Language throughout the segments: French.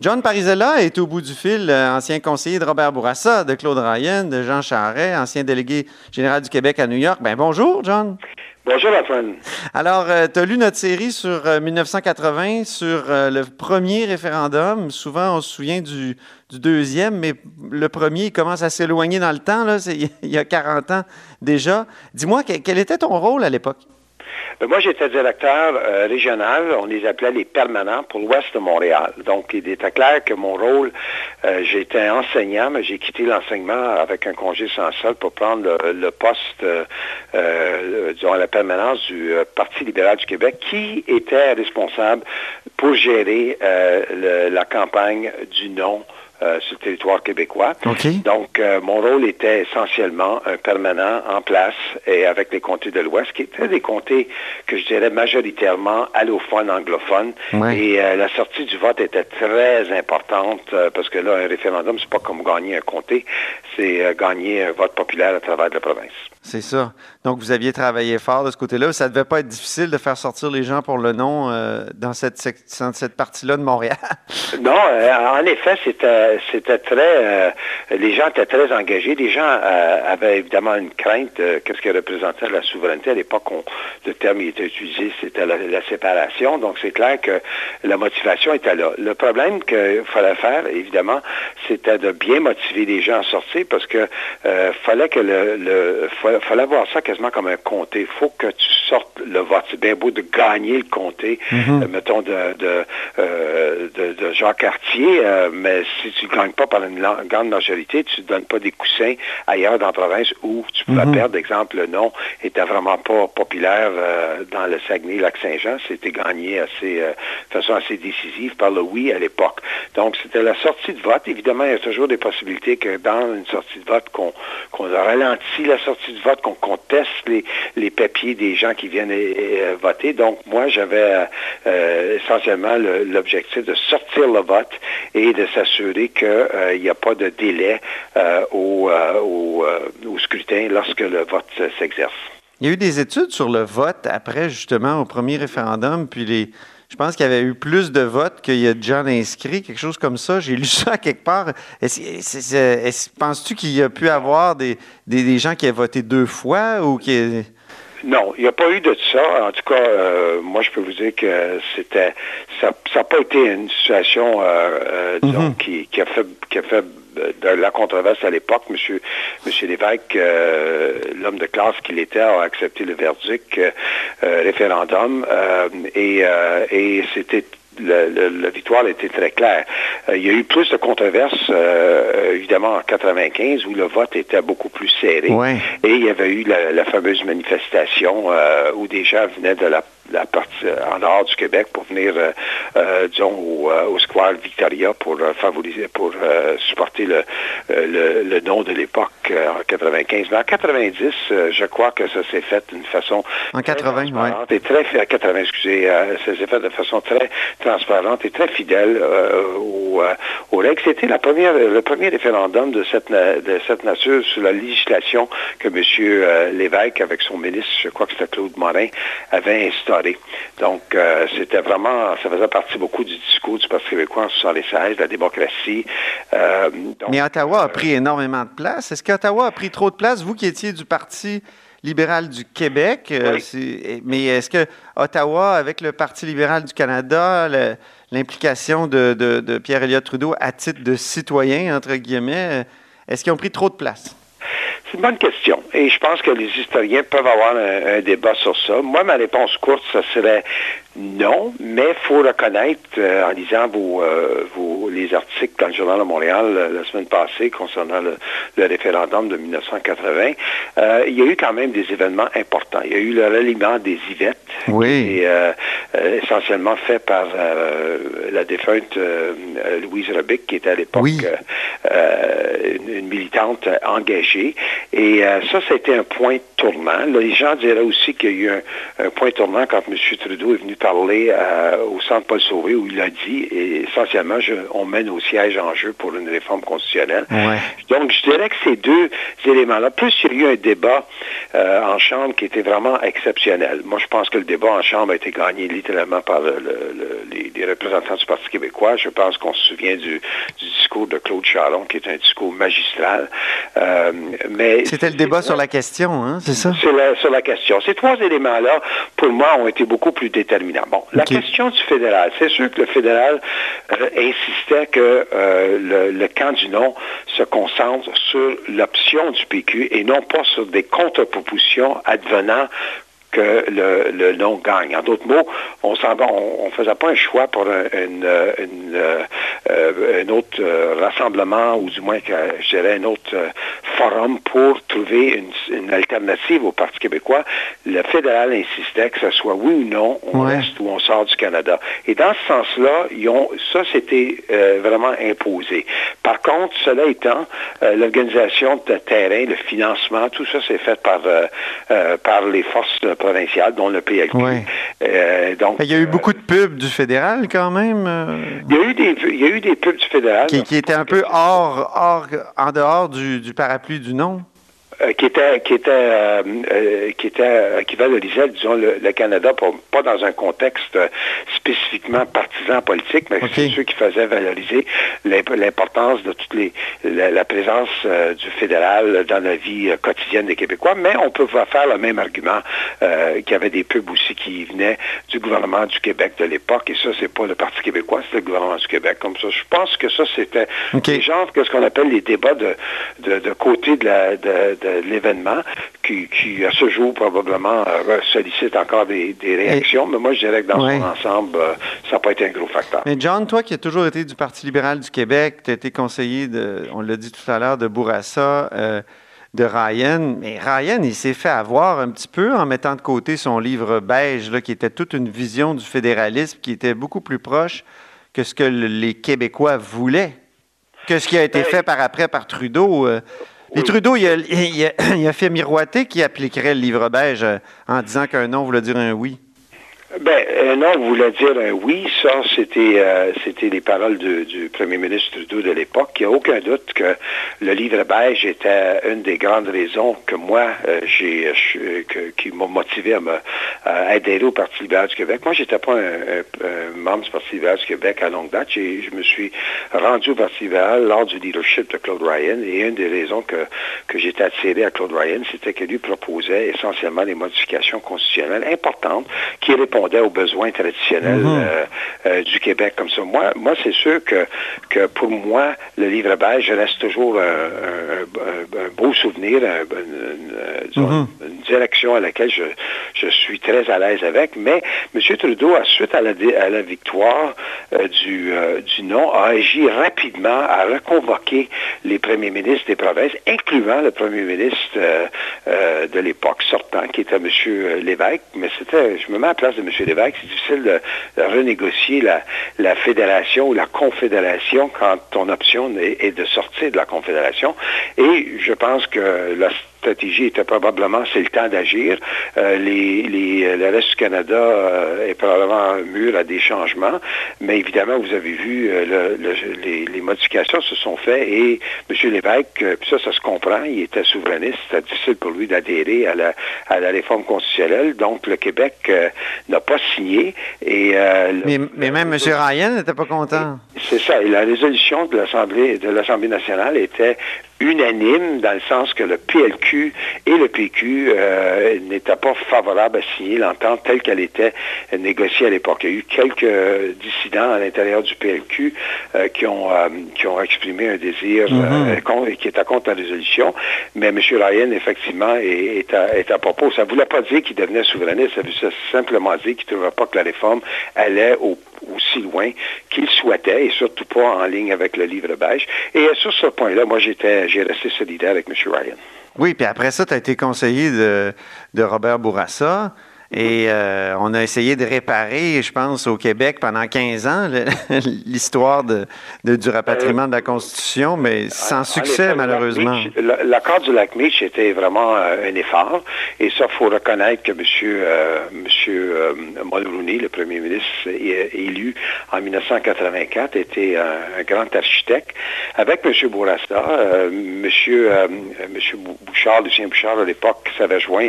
John Parizella est au bout du fil, euh, ancien conseiller de Robert Bourassa, de Claude Ryan, de Jean Charret, ancien délégué général du Québec à New York. Ben bonjour, John. Bonjour, Antoine. Alors, euh, tu as lu notre série sur 1980, euh, sur le premier référendum. Souvent, on se souvient du, deuxième, mais le premier commence à s'éloigner dans le temps. Là. Il y a 40 ans déjà. Dis-moi, quel était ton rôle à l'époque? Ben, moi, j'étais directeur euh, régional. On les appelait les permanents pour l'ouest de Montréal. Donc, il était clair que mon rôle, euh, j'étais enseignant, mais j'ai quitté l'enseignement avec un congé sans sol pour prendre le, poste, euh, disons, la permanence du Parti libéral du Québec, qui était responsable pour gérer la campagne du non euh, sur le territoire québécois. Donc, euh, mon rôle était essentiellement un permanent en place et avec les comtés de l'Ouest, qui étaient des comtés que je dirais majoritairement allophones, anglophones. Et euh, la sortie du vote était très importante parce que là, un référendum, c'est pas comme gagner un comté, c'est gagner un vote populaire à travers la province. C'est ça. Donc, vous aviez travaillé fort de ce côté-là. Ça ne devait pas être difficile de faire sortir les gens pour le nom dans cette, cette partie-là de Montréal. non, en effet, c'était très, euh, les gens étaient très engagés. Les gens euh, avaient évidemment une crainte de ce que représentait la souveraineté. À l'époque, le terme qui était utilisé, c'était la, séparation. Donc, c'est clair que la motivation était là. Le problème qu'il fallait faire, évidemment, c'était de bien motiver les gens à sortir parce que euh, fallait que le, fallait, voir ça quasiment comme un comté. Il faut que tu sortes le vote. C'est bien beau de gagner le comté, mm-hmm. mettons, de, de, de, Jacques Cartier, mais si tu ne gagnes pas par une grande majorité, tu ne donnes pas des coussins ailleurs dans la province où tu pourrais mhm. perdre. Exemple, le nom était vraiment pas populaire euh, dans le Saguenay-Lac-Saint-Jean. C'était gagné assez, euh, de façon assez décisive par le oui à l'époque. Donc, c'était la sortie de vote. Évidemment, il y a toujours des possibilités que dans une sortie de vote, qu'on ralentit la sortie de vote, qu'on conteste les, les papiers des gens qui viennent euh, voter. Donc, moi, j'avais essentiellement l'objectif de sortir le vote et de s'assurer qu'il euh, n'y a pas de délai euh, euh, au, scrutin lorsque le vote s'exerce. Il y a eu des études sur le vote après, justement, au premier référendum, puis les, je pense qu'il y avait eu plus de votes qu'il y a de gens inscrits, quelque chose comme ça. J'ai lu ça quelque part. Penses-tu qu'il y a pu avoir des, des, gens qui aient voté deux fois ou qui... Non, il n'y a pas eu de ça. En tout cas, euh, moi, je peux vous dire que c'était, ça n'a pas été une situation, euh, euh, mhm. qui, a fait, qui a fait de la controverse à l'époque. Monsieur, Monsieur Lévesque, l'homme de classe qu'il était, a accepté le verdict référendum et, et c'était la victoire était très claire. Euh, il y a eu plus de controverses, euh, évidemment, en 95, où le vote était beaucoup plus serré. Et il y avait eu la, fameuse manifestation euh, où des gens venaient de la la partie euh, en dehors du Québec pour venir, euh, euh, disons, au, Square Victoria pour favoriser, pour supporter le, le, nom de l'époque en 95. Mais en 90, je crois que ça s'est fait d'une façon en 80, oui. et très 80, excusez, ça s'est fait de façon très transparente et très fidèle aux, aux, règles. C'était la première, le premier référendum de cette de cette nature sur la législation que M. Lévesque, avec son ministre, je crois que c'était Claude Morin, avait instauré donc, euh, c'était vraiment, ça faisait partie beaucoup du discours du Parti québécois en 76, la démocratie. Euh, Mais Ottawa a pris énormément de place. Est-ce qu'Ottawa a pris trop de place, vous qui étiez du Parti libéral du Québec? Euh, mais est-ce que Ottawa, avec le Parti libéral du Canada, l'implication de, de Pierre Elliott Trudeau à titre de citoyen, entre guillemets, est-ce qu'ils ont pris trop de place? C'est une bonne question. Et je pense que les historiens peuvent avoir un, débat sur ça. Moi, ma réponse courte, ça serait non, mais il faut reconnaître, euh, en lisant euh, vos, les articles dans le Journal de Montréal euh, la semaine passée concernant le, référendum de 1980, il y a eu quand même des événements importants. Il y a eu le ralliement des qui est essentiellement fait par la défunte Louise Rebic, qui était à l'époque une, militante engagée. Et ça, c'était un point tournant. les gens diraient aussi qu'il y a eu un, un point tournant quand M. Trudeau est venu parlé au Centre Paul Sauvé où il a dit, et essentiellement, on mène au siège en jeu pour une réforme constitutionnelle. Donc, je dirais que ces deux éléments-là, plus il y a eu un débat en Chambre qui était vraiment exceptionnel. Moi, je pense que le débat en Chambre a été gagné littéralement par les, représentants du Parti québécois. Je pense qu'on se souvient du, discours de Claude Qui est un discours magistral. mais C'était le débat sur la question, hein, c'est ça? sur la question. Ces trois éléments-là, pour moi, ont été beaucoup plus déterminants. Bon, la question du fédéral. C'est sûr que le fédéral euh, insistait que euh, le, camp du non se concentre sur l'option du PQ et non pas sur des contre-propositions advenant que le, le non gagne. En d'autres mots, on ne faisait pas un choix pour un, une, euh, autre euh, rassemblement ou du moins, je dirais, un autre euh, forum pour trouver une, alternative au Parti québécois. Le fédéral insistait que ce soit oui ou non, on reste ou on sort du Canada. Et dans ce sens-là, ça, c'était vraiment imposé. Par contre, cela étant, l'organisation de terrain, le financement, tout ça, c'est fait par, par les forces provinciales, dont le PLQ. donc, il y a eu beaucoup de pubs du fédéral quand même. Il, y a eu des, il y a eu des pubs du fédéral. Qui, qui étaient un peu hors, hors, en dehors du, du parapluie du nom. Euh, qui était qui était euh, euh, qui était qui valorisait disons le, Canada pas dans un contexte spécifiquement partisan politique mais c'est ceux qui faisaient valoriser l'importance de toute les la, présence du fédéral dans la vie quotidienne des Québécois. Mais on peut faire le même argument qu'il y avait des pubs aussi qui venaient du gouvernement du Québec de l'époque et ça c'est pas le Parti québécois c'est le gouvernement du Québec. Comme ça je pense que ça c'était okay. genre que ce qu'on appelle les débats de de, côté de la de l'événement qui, à ce jour, probablement euh, sollicite encore des, réactions. mais moi, je dirais que dans son ensemble, euh, ça n'a pas été un gros facteur. Mais John, toi qui as toujours été du Parti libéral du Québec, tu as été conseiller, de, on l'a dit tout à l'heure, de Bourassa. Euh, de Ryan. Mais Ryan, il s'est fait avoir un petit peu en mettant de côté son livre beige, là, qui était toute une vision du fédéralisme qui était beaucoup plus proche que ce que les Québécois voulaient, que ce qui a été ben, fait par après par Trudeau. Et Trudeau, il a, fait miroiter qu'il appliquerait le livre beige euh, en disant qu'un non voulait dire un oui. Ben, un non voulait dire un oui. Ça, c'était euh, c'était les paroles du premier ministre Trudeau de l'époque. Il n'y a aucun doute que le livre beige était une des grandes raisons que moi, euh, j'ai qui m'a motivé à me adhérer au Parti libéral du Québec. Moi, j'étais pas un, membre du Parti libéral du Québec à longue date. Je me suis rendu au Parti libéral lors du leadership de Claude Ryan. Et une des raisons que, que j'étais attiré à Claude Ryan, c'était que lui proposait essentiellement des modifications constitutionnelles importantes qui répondent aux besoins traditionnels mhm. euh, euh, du Québec comme ça. Moi, moi c'est sûr que, que pour moi, le livre beige reste toujours un, beau souvenir, mhm. une, direction à laquelle je, je suis très à l'aise avec. Mais M. Trudeau, à suite à la, à la victoire euh, du, du non, a agi rapidement à reconvoquer les premiers ministres des provinces, incluant le premier ministre de l'époque sortant, qui était M. Lévesque. Mais c'était, je me mets à la place de M. C'est difficile de, renégocier la, fédération ou la confédération quand ton option est, de sortir de la confédération. Et je pense que stratégie était probablement c'est le temps d'agir. Euh, les, les, euh, le reste du Canada euh, est probablement mûr à des changements, mais évidemment, vous avez vu, les, modifications se sont faites et M. Lévesque, puis ça, ça se comprend, il était souverainiste, c'était difficile pour lui d'adhérer à la, à la réforme constitutionnelle, donc le Québec n'a pas signé. Et, mais, mais, même M. Ryan n'était pas content. C'est ça, et la résolution de l'Assemblée nationale était unanime dans le sens que le PLQ et le PQ euh, n'étaient pas favorables à signer l'entente telle qu'elle était négociée à l'époque. Il y a eu quelques dissidents à l'intérieur du PLQ euh, qui, ont, euh, qui ont exprimé un désir mm-hmm. qui était contre la résolution, mais M. Ryan, effectivement, est, à, propos. Ça ne voulait pas dire qu'il devenait souverainiste, ça voulait simplement dire qu'il ne trouvait pas que la réforme allait au aussi loin qu'il souhaitait et surtout pas en ligne avec le livre beige. Et sur ce point-là, moi, j'étais, j'ai resté solidaire avec M. Ryan. Oui, puis après ça, tu as été conseiller de, Robert Bourassa. Et euh, on a essayé de réparer, je pense, au Québec pendant 15 ans, l'histoire de, du rapatriement de la Constitution, mais sans succès, malheureusement. L'accord du lac Meach était vraiment euh, un effort. Et ça, il faut reconnaître que M. Euh, monsieur, Mulroney, le premier ministre élu en 1984, était un, grand architecte. Avec M. Bourassa, M. Bouchard, Lucien Bouchard, à l'époque, s'avait joint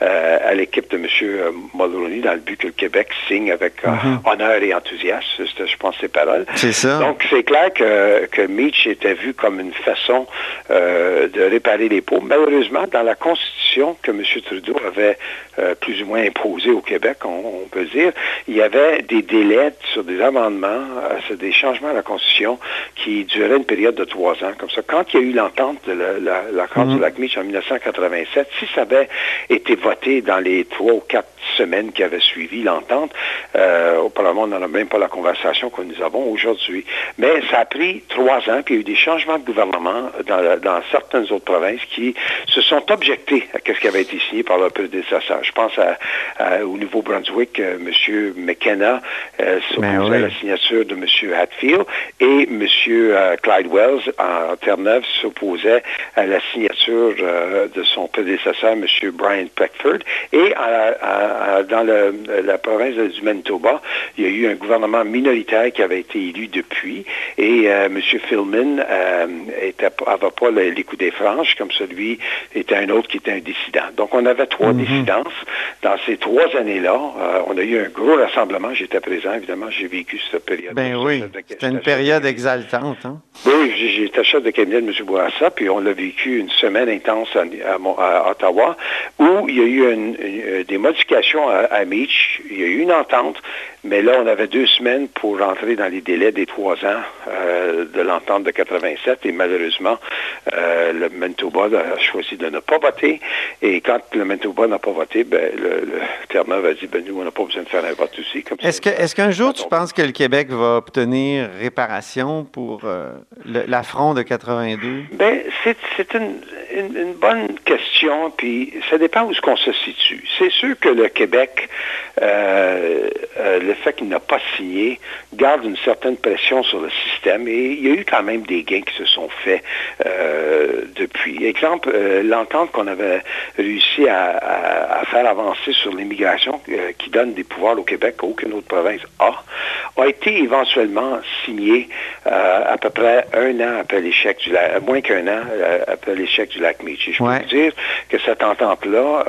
à l'équipe de M. M. Mulroney dans le but que le Québec signe avec euh, mhm. honneur et enthousiasme. Je pense ces paroles. C'est ça. Donc, c'est clair que, que Meach était vu comme une façon euh, de réparer les pots. Malheureusement, dans la Constitution que M. Trudeau avait euh, plus moins imposée au Québec, on, peut dire, il y avait des délais sur des amendements, sur des changements à la Constitution qui duraient une période de trois ans. Comme ça, quand il y a eu l'entente de l'accord du mhm. lac Meach en 1987, si ça avait été voté dans les trois ou quatre semaines qui avaient suivi l'entente. Euh, au Parlement, on n'en a même pas la conversation que nous avons aujourd'hui. Mais ça a pris trois ans, puis il y a eu des changements de gouvernement dans, certaines autres provinces qui se sont objectés à ce qui avait été signé par leur prédécesseur. Je pense au Nouveau-Brunswick, euh, M. McKenna euh, s'opposait ben à la signature de M. Hatfield et M. Clyde Wells en Terre-Neuve s'opposait à la signature de son prédécesseur, M. Brian Peckford. Et à, dans la province du Manitoba, il y a eu un gouvernement minoritaire qui avait été élu depuis et euh, M. Philman n'avait euh, pas les coups des franches, comme celui était un autre qui était un dissident. Donc, on avait trois mhm. dissidences. Dans ces trois années-là, euh, on a eu un gros rassemblement. J'étais présent, évidemment, j'ai vécu cette période. Ben oui, c'était une période exaltante. Hein? Oui, j'étais chef de cabinet de M. Bourassa, puis on l'a vécu une semaine intense à, Ottawa, où il y a eu des modifications à, à Meach. Il y a eu une entente, mais là, on avait deux semaines pour rentrer dans les délais des trois ans euh, de l'entente de 87 et malheureusement, euh, le Manitoba a choisi de ne pas voter. Et quand le Manitoba n'a pas voté, ben, le, le Terre-Neuve a dit, ben, nous, on n'a pas besoin de faire un vote aussi. Est-ce est qu'un jour, tu penses que le Québec va obtenir réparation pour euh, l'affront de 82? Ben, c'est une, une, bonne question, puis ça dépend où ce qu'on se situe. C'est sûr que le Québec, euh, le fait qu'il n'a pas signé garde une certaine pression sur le système et il y a eu quand même des gains qui se sont faits euh, depuis. Exemple, euh, l'entente qu'on avait réussi à, faire avancer sur l'immigration euh, qui donne des pouvoirs au Québec qu'aucune autre province a, a été éventuellement signée à peu près un an après l'échec du lac, moins qu'un an après l'échec du lac Meach. je peux dire que cette entente-là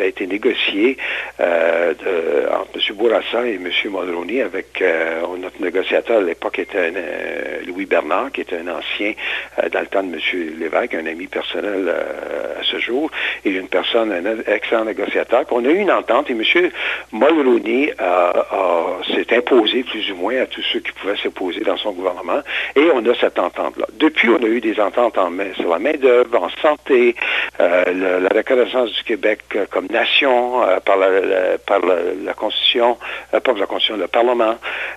a été négociée entre M. Bourassa et M. Mulroney avec euh, notre négociateur à l'époque était euh, Louis Bernard, qui était un ancien euh, dans le temps de M. Lévesque, un ami personnel à ce jour, et une personne, un excellent négociateur. On a eu une entente et M. Mulroney s'est imposé plus ou moins à tous ceux qui pouvaient s'opposer dans son gouvernement, et on a cette entente-là. Depuis, on a eu des ententes en main, sur la main-d'œuvre, en santé, la reconnaissance du Québec comme nation par la, par la Constitution euh, pas la Constitution, le Parlement.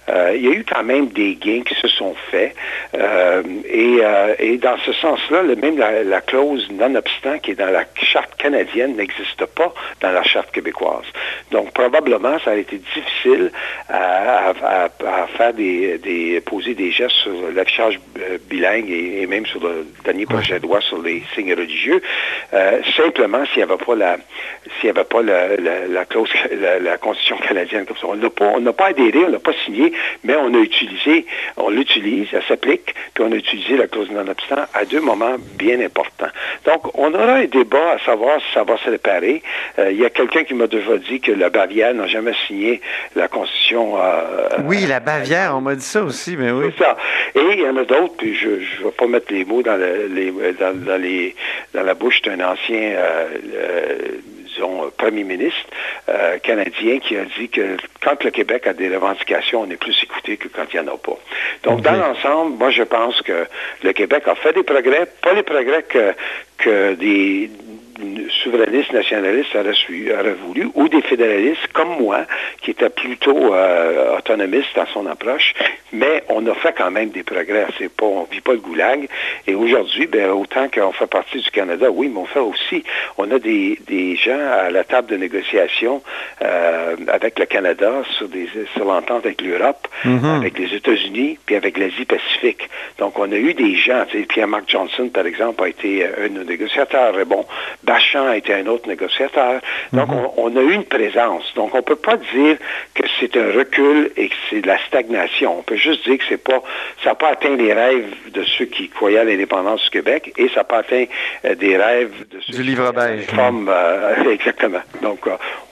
Euh, il y a eu quand même des gains qui se sont faits. Euh, et, dans ce sens-là, même la, clause non-obstant qui est dans la charte canadienne n'existe pas dans la charte québécoise. Donc, probablement, ça a été difficile à, faire des, poser des gestes sur l'affichage bilingue et, même sur le dernier projet de loi sur les signes religieux, simplement s'il n'y avait pas la s'il n'y avait pas la, clause, la Constitution canadienne on n'a pas, adhéré, on n'a pas signé, mais on a utilisé, on l'utilise, elle s'applique, puis on a utilisé la clause non-obstant à deux moments bien importants. Donc, on aura un débat à savoir si ça va se réparer. Euh, il y a quelqu'un qui m'a déjà dit que la Bavière n'a jamais signé la Constitution. Euh, oui, la Bavière, on m'a dit ça aussi, mais oui. C'est ça. Et il y en a d'autres, puis je ne vais pas mettre les mots dans, les, dans, les, dans la bouche d'un ancien euh, disons, premier ministre euh, canadien qui a dit que quand le Québec a des revendications, on est plus écouté que quand il n'y en a pas. Donc, dans l'ensemble, moi, je pense que le Québec a fait des progrès, pas les progrès que, que des souverainistes nationalistes auraient, voulu, ou des fédéralistes comme moi, qui étaient plutôt euh, autonomistes dans son approche, mais on a fait quand même des progrès. C'est pas, on vit pas le goulag. Et aujourd'hui, ben, autant qu'on fait partie du Canada, oui, mais on fait aussi, on a des, gens à la table de négociation euh, avec le Canada sur, des, sur l'entente avec l'Europe, mm-hmm. avec les États-Unis, puis avec l'Asie-Pacifique. Donc, on a eu des gens, Pierre-Marc Johnson, par exemple, a été euh, un de nos négociateurs. Bon, Bachand a été un autre négociateur. Donc, mhm. on, a eu une présence. Donc, on ne peut pas dire que c'est un recul et que c'est de la stagnation. On peut juste dire que c'est pas, ça n'a pas atteint les rêves de ceux qui croyaient à l'indépendance du Québec et ça n'a pas atteint euh, des rêves de ceux du livre beige. Euh, exactement. Donc,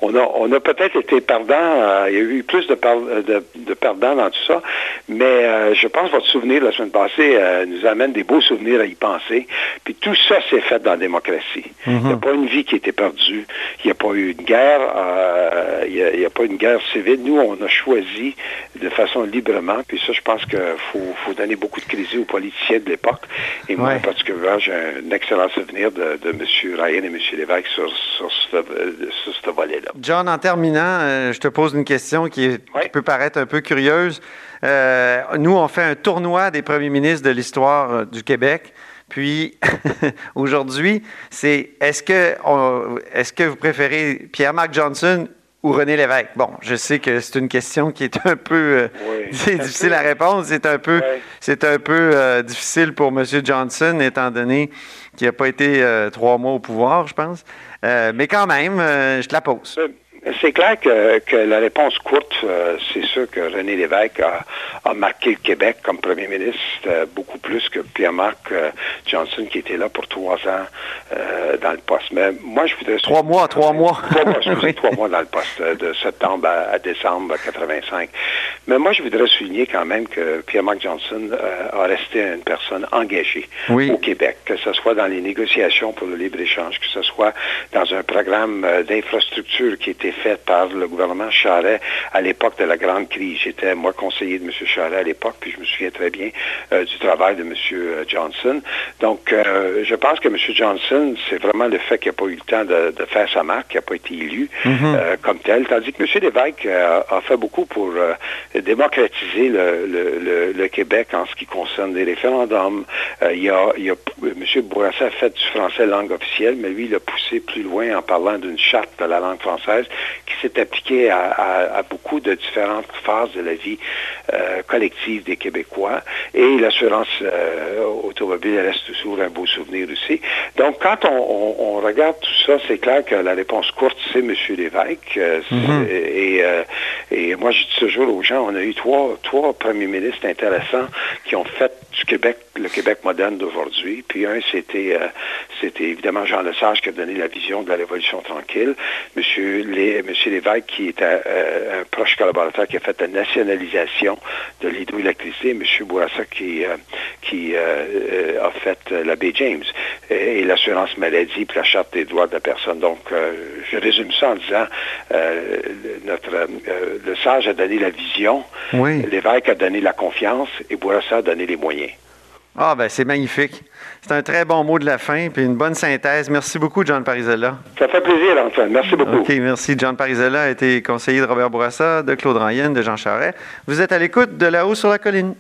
on a, on a peut-être été perdants. il y a eu plus de, de, de, perdants dans tout ça. Mais je pense que votre souvenir de la semaine passée nous amène des beaux souvenirs à y penser. Puis tout ça s'est fait dans la démocratie. Il n'y a mhm. pas une vie qui a été perdue. Il n'y a pas eu une guerre. Euh, il n'y a, pas une guerre civile. Nous, on a choisi de façon librement. Puis ça, je pense qu'il faut, donner beaucoup de crédit aux politiciens de l'époque. Et moi, en particulier, j'ai un excellent souvenir de, M. Ryan et M. Lévesque sur, ce, volet-là. John, en terminant, euh, je te pose une question qui, peut paraître un peu curieuse. Euh, nous, on fait un tournoi des premiers ministres de l'histoire du Québec. Puis aujourd'hui, c'est est-ce que, est-ce que vous préférez Pierre-Marc Johnson ou René Lévesque? Bon, je sais que c'est une question qui est un peu euh, difficile à répondre. C'est un peu, c'est un peu euh, difficile pour M. Johnson, étant donné qu'il n'a pas été euh, trois mois au pouvoir, je pense. mais quand même, je te la pose. C'est clair que, la réponse courte, euh, c'est sûr que René Lévesque a, marqué le Québec comme premier ministre euh, beaucoup plus que Pierre-Marc euh, Johnson qui était là pour trois ans dans le poste. Mais moi, je voudrais... Trois mois, trois mois. Trois mois, trois mois dans le poste, de septembre à, décembre 85. Mais moi, je voudrais souligner quand même que Pierre-Marc Johnson a resté une personne engagée au Québec, que ce soit dans les négociations pour le libre-échange, que ce soit dans un programme d'infrastructure qui était faite par le gouvernement Charret à l'époque de la grande crise. J'étais, moi, conseiller de M. Charret à l'époque, puis je me souviens très bien euh, du travail de M. Euh, Johnson. Donc, euh, je pense que M. Johnson, c'est vraiment le fait qu'il n'a pas eu le temps de, faire sa marque, qu'il n'a pas été élu mhm. comme tel, tandis que M. Lévesque a fait beaucoup pour démocratiser le, Québec en ce qui concerne les référendums. il y a, il M. Bourassa a fait du français langue officielle, mais lui, il a poussé plus loin en parlant d'une charte de la langue française qui s'est appliqué à, beaucoup de différentes phases de la vie euh, collective des Québécois. Et l'assurance euh, automobile reste toujours un beau souvenir aussi. Donc, quand on, regarde tout ça, c'est clair que la réponse courte, c'est M. Lévesque. Euh, et, et, moi, je dis toujours aux gens, on a eu trois, trois premiers ministres intéressants qui ont fait du Québec le Québec moderne d'aujourd'hui. Puis un, c'était c'était évidemment Jean Lesage qui a donné la vision de la Révolution tranquille. Monsieur, les, Monsieur Lévesque, qui est un, proche collaborateur qui a fait la nationalisation de l'hydroélectricité, Monsieur Bourassa, qui, euh, qui euh, euh, a fait la baie James, et, l'assurance maladie, puis la charte des droits de la personne. Donc, je résume ça en disant, notre, le sage a donné la vision, oui. Lévesque a donné la confiance, et Bourassa a donné les moyens. Ah, ben c'est magnifique. C'est un très bon mot de la fin, puis une bonne synthèse. Merci beaucoup, John Parizella. Ça fait plaisir, Antoine. Merci beaucoup. OK, merci. John Parizella a été conseiller de Robert Bourassa, de Claude Ryan, de Jean Charest. Vous êtes à l'écoute de là-haut sur la colline.